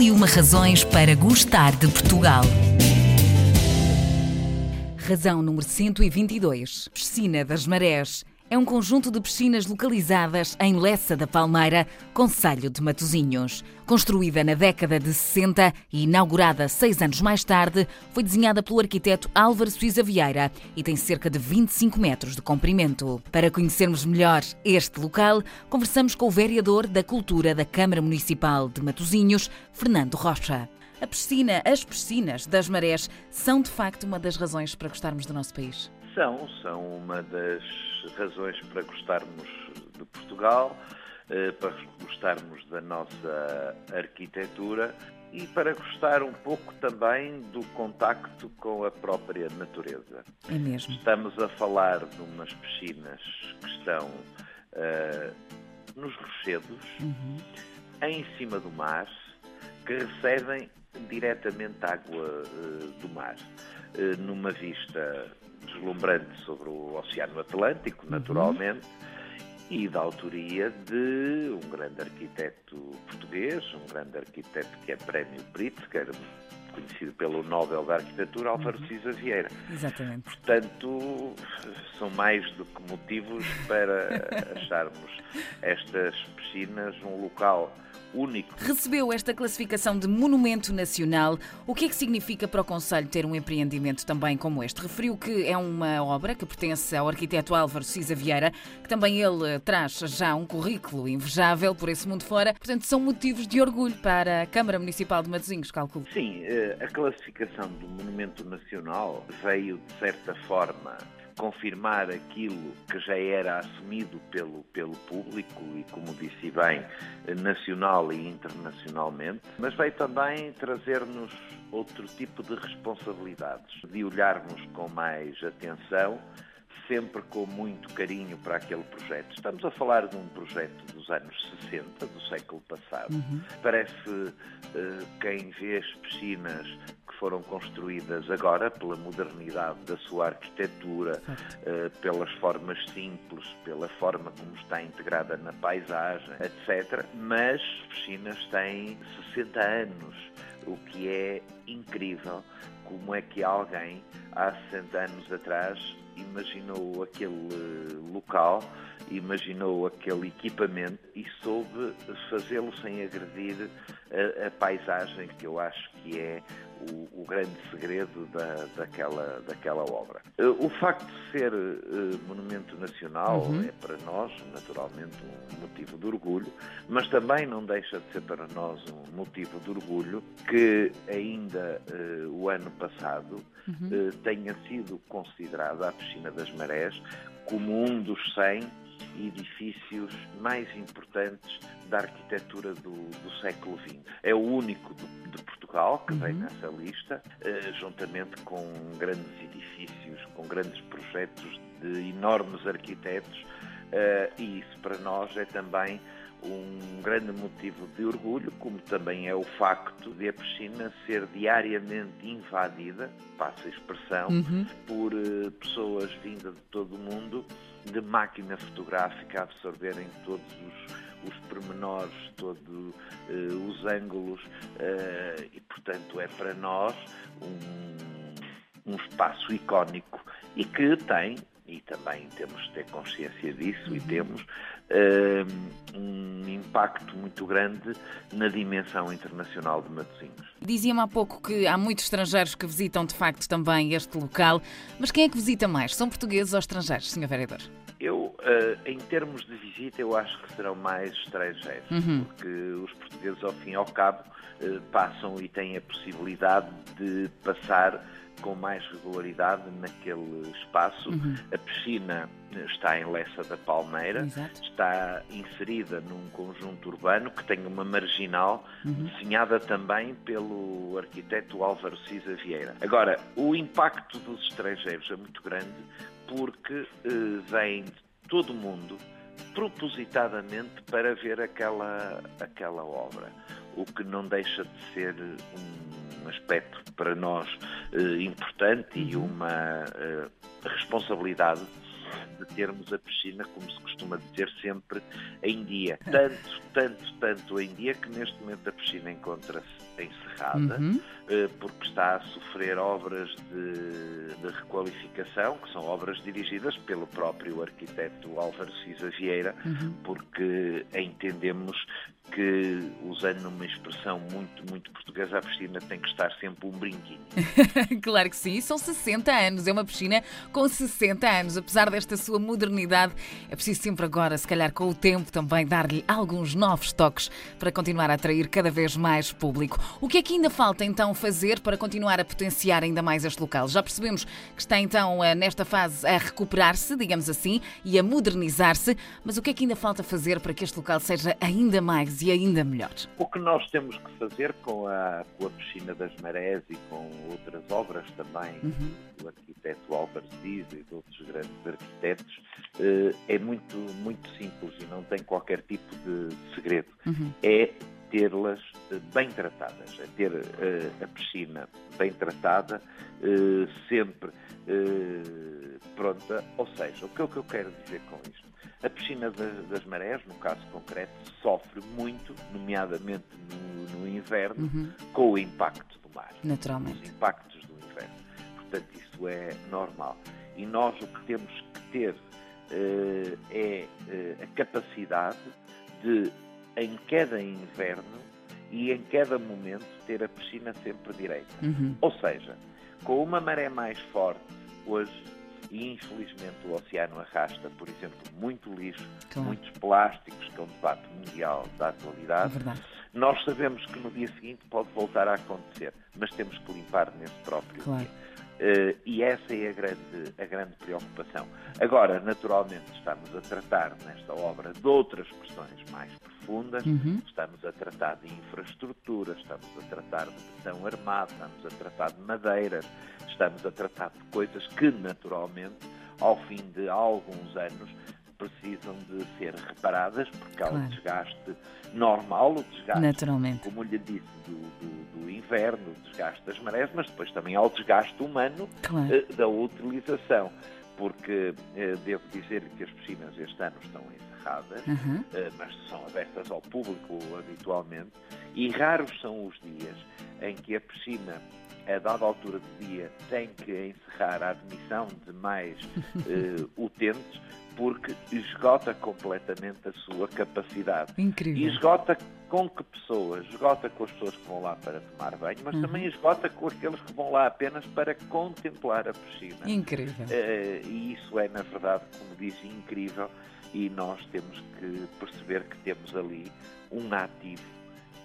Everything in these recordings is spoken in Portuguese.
E uma razões para gostar de Portugal. Razão número 122. Piscina das Marés. É um conjunto de piscinas localizadas em Lessa da Palmeira, Conselho de Matosinhos. Construída na década de 60 e inaugurada seis anos mais tarde, foi desenhada pelo arquiteto Álvaro Suíza Vieira e tem cerca de 25 metros de comprimento. Para conhecermos melhor este local, conversamos com o vereador da Cultura da Câmara Municipal de Matosinhos, Fernando Rocha. A piscina, as piscinas das marés, são de facto uma das razões para gostarmos do nosso país? São, são uma das razões para gostarmos de Portugal, eh, para gostarmos da nossa arquitetura e para gostar um pouco também do contacto com a própria natureza. É mesmo. Estamos a falar de umas piscinas que estão uh, nos rochedos, uhum. em cima do mar, que recebem diretamente água uh, do mar, numa vista deslumbrante sobre o Oceano Atlântico, uhum. naturalmente, uhum. e da autoria de um grande arquiteto português, um grande arquiteto que é Prémio Pritzker, conhecido pelo Nobel da Arquitetura, Álvaro uhum. Cisa Vieira. Exatamente. Portanto, são mais do que motivos para acharmos estas piscinas um local único. Recebeu esta classificação de Monumento Nacional. O que é que significa para o Conselho ter um empreendimento também como este? Referiu que é uma obra que pertence ao arquiteto Álvaro Cisa Vieira, que também ele traz já um currículo invejável por esse mundo fora. Portanto, são motivos de orgulho para a Câmara Municipal de Matosinhos, calculo. Sim, eh, a classificação do Monumento Nacional veio, de certa forma, confirmar aquilo que já era assumido pelo, pelo público e, como disse bem, nacional e internacionalmente, mas veio também trazer-nos outro tipo de responsabilidades, de olharmos com mais atenção sempre com muito carinho para aquele projeto. Estamos a falar de um projeto dos anos 60, do século passado. Uhum. Parece uh, quem vê as piscinas foram construídas agora pela modernidade da sua arquitetura, uh, pelas formas simples, pela forma como está integrada na paisagem, etc. Mas piscinas têm 60 anos, o que é incrível. Como é que alguém, há 60 anos atrás, imaginou aquele local, imaginou aquele equipamento e soube fazê-lo sem agredir a, a, paisagem, que eu acho que é o, o grande segredo da, daquela, daquela obra. Eh, o facto de ser uh, monumento nacional uhum. é para nós, naturalmente, um motivo de orgulho, mas também não deixa de ser para nós um motivo de orgulho que ainda uh, o ano passado uhum. uh, tenha sido considerada a Piscina das Marés como um dos 100 edifícios mais importantes da arquitetura do, do século XX. É o único de, de Portugal que uhum. vem nessa lista, uh, juntamente com grandes edifícios, com grandes projetos de enormes arquitetos, uh, e isso para nós é também um grande motivo de orgulho, como também é o facto de a piscina ser diariamente invadida, passa a expressão, uhum. por uh, pessoas vindas de todo o mundo, de máquina fotográfica a absorverem todos os, os pormenores, todos uh, os ângulos, uh, e portanto é para nós um, um espaço icónico e que tem e também temos de ter consciência disso, uhum. e temos uh, um impacto muito grande na dimensão internacional de Matosinhos. Dizia-me há pouco que há muitos estrangeiros que visitam de facto também este local, mas quem é que visita mais? São portugueses ou estrangeiros, Sr. Vereador? Eu, uh, em termos de visita, eu acho que serão mais estrangeiros, uhum. porque os portugueses, ao fim e ao cabo, uh, passam e têm a possibilidade de passar com mais regularidade naquele espaço. Uhum. A piscina está em Lessa da Palmeira, Exato. está inserida num conjunto urbano que tem uma marginal uhum. desenhada também pelo arquiteto Álvaro Cisa Vieira. Agora, o impacto dos estrangeiros é muito grande porque eh, vêm de todo o mundo propositadamente para ver aquela, aquela obra, o que não deixa de ser um aspecto para nós eh, importante e uhum. uma eh, responsabilidade de termos a piscina, como se costuma dizer, sempre em dia. Tanto, tanto, tanto em dia que neste momento a piscina encontra-se encerrada, uhum. Eh, porque está a sofrer obras de, de, requalificação, que são obras dirigidas pelo próprio arquiteto Álvaro Cisa Vieira, uhum. porque entendemos que, usando uma expressão muito, muito portuguesa, a piscina tem que estar sempre um brinquinho. claro que sim, são 60 anos, é uma piscina com 60 anos. Apesar desta sua modernidade, é preciso sempre agora, se calhar com o tempo, também dar-lhe alguns novos toques para continuar a atrair cada vez mais público. O que é que ainda falta então fazer para continuar a potenciar ainda mais este local? Já percebemos que está então eh, nesta fase a recuperar-se, digamos assim, e a modernizar-se, mas o que é que ainda falta fazer para que este local seja ainda mais e ainda melhor. O que nós temos que fazer com a, com a Piscina das Marés e com outras obras também uhum. do arquiteto Álvaro Diz e de outros grandes arquitetos eh, é muito, muito simples e não tem qualquer tipo de segredo. Uhum. É tê-las eh, bem tratadas, é ter uh, a piscina bem tratada, uh, sempre pronta. Ou seja, o que é que eu quero dizer com isto? A piscina das, das marés, no caso concreto, sofre muito, nomeadamente no, no inverno, uhum. com o impacto do mar. Naturalmente. Os impactos do inverno. Portanto, isso é normal. E nós o que temos que ter uh, é uh, a capacidade de, em cada inverno e em cada momento, ter a piscina sempre direita. Uhum. Ou seja, com uma maré mais forte, hoje e infelizmente o oceano arrasta, por exemplo, muito lixo, claro. muitos plásticos, que é um debate mundial da atualidade. É Nós sabemos que no dia seguinte pode voltar a acontecer, mas temos que limpar nesse próprio claro. dia. Uh, e essa é a grande, a grande preocupação. Agora, naturalmente, estamos a tratar nesta obra de outras questões mais profundas, uhum. estamos a tratar de infraestrutura, estamos a tratar de betão armado, estamos a tratar de madeiras, estamos a tratar de coisas que, naturalmente, ao fim de alguns anos, precisam de ser reparadas, porque há claro. um desgaste normal, o desgaste, Naturalmente. como lhe disse, do, do, do, inverno, o desgaste das marés, mas depois também há o desgaste humano claro. uh, da utilização, porque uh, devo dizer que as piscinas este ano estão encerradas, uhum. uh, mas são abertas ao público habitualmente, e raros são os dias em que a piscina a dada altura do dia, tem que encerrar a admissão de mais uh, utentes, porque esgota completamente a sua capacidade. Incrível. E esgota com que pessoas? Esgota com as pessoas que vão lá para tomar banho, mas uhum. também esgota com aqueles que vão lá apenas para contemplar a piscina. Incrível. Uh, e isso é, na verdade, como disse, incrível. E nós temos que perceber que temos ali um ativo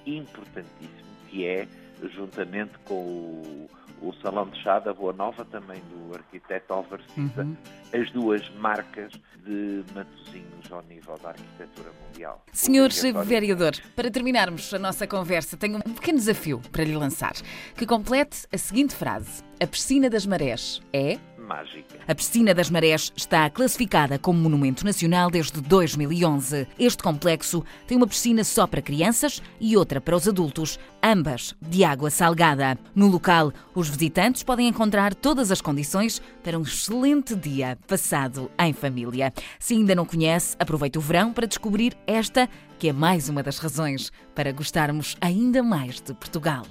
importantíssimo, que é juntamente com o, o Salão de Chá da Boa Nova, também do arquiteto Álvaro Cisa, uhum. as duas marcas de Matosinhos ao nível da arquitetura mundial. Senhor Vereador, para terminarmos a nossa conversa, tenho um pequeno desafio para lhe lançar, que complete a seguinte frase. A piscina das marés é mágica. A Piscina das Marés está classificada como Monumento Nacional desde 2011. Este complexo tem uma piscina só para crianças e outra para os adultos, ambas de água salgada. No local, os visitantes podem encontrar todas as condições para um excelente dia passado em família. Se ainda não conhece, aproveite o verão para descobrir esta, que é mais uma das razões para gostarmos ainda mais de Portugal.